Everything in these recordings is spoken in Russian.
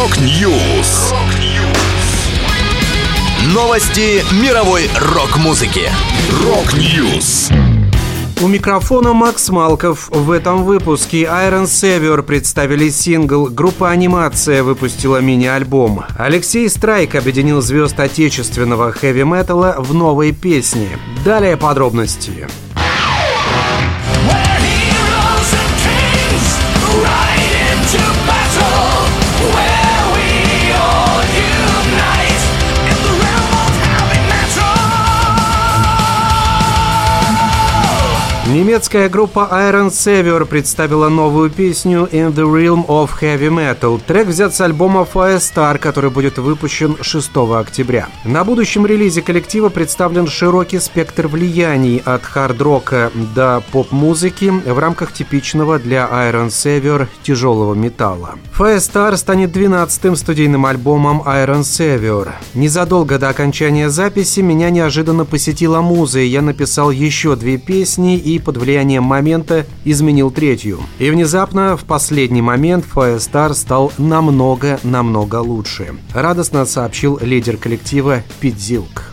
Rock News. Новости мировой рок-музыки. Rock News. У микрофона Макс Малков. В этом выпуске Iron Savior представили сингл, группа «Анимация» выпустила мини-альбом. Алексей Страйк объединил звезд отечественного хэви-металла в новой песне. Далее подробности. We're Немецкая группа Iron Savior представила новую песню In the Realm of Heavy Metal. Трек взят с альбома Firestar, который будет выпущен 6 октября. На будущем релизе коллектива представлен широкий спектр влияний от хард-рока до поп-музыки в рамках типичного для Iron Savior тяжелого металла. Firestar станет 12-м студийным альбомом Iron Savior. Незадолго до окончания записи меня неожиданно посетила муза, и я написал еще две песни и под влиянием момента изменил третью. И внезапно, в последний момент, Firestar стал намного-намного лучше. Радостно сообщил лидер коллектива Пит Зилк.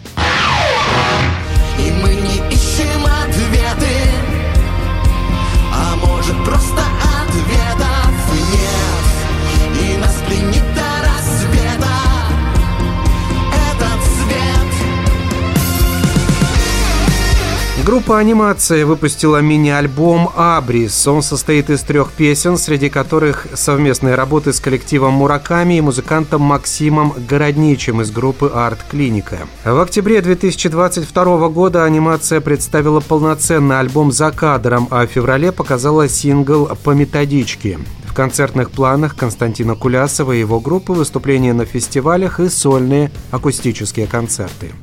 Группа «Анимация» выпустила мини-альбом «Абрис». Он состоит из трех песен, среди которых совместные работы с коллективом «Мураками» и музыкантом Максимом Городничем из группы «Арт Клиника». В октябре 2022 года «Анимация» представила полноценный альбом «За кадром», а в феврале показала сингл «По методичке». В концертных планах Константина Кулясова и его группы выступления на фестивалях и сольные акустические концерты.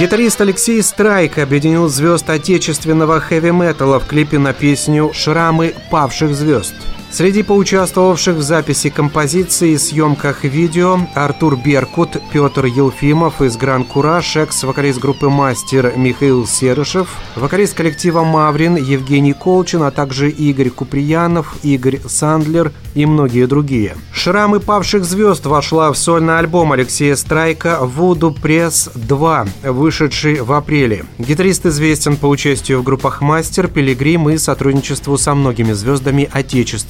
Гитарист Алексей Страйк объединил звезд отечественного хэви-металла в клипе на песню «Шрамы павших звезд». Среди поучаствовавших в записи композиции и съемках видео Артур Беркут, Петр Елфимов из Гран Кураж, экс-вокалист группы «Мастер» Михаил Серышев, вокалист коллектива «Маврин» Евгений Колчин, а также Игорь Куприянов, Игорь Сандлер и многие другие. «Шрамы павших звезд» вошла в сольный альбом Алексея Страйка «Вуду Пресс 2», вышедший в апреле. Гитарист известен по участию в группах «Мастер», «Пилигрим» и сотрудничеству со многими звездами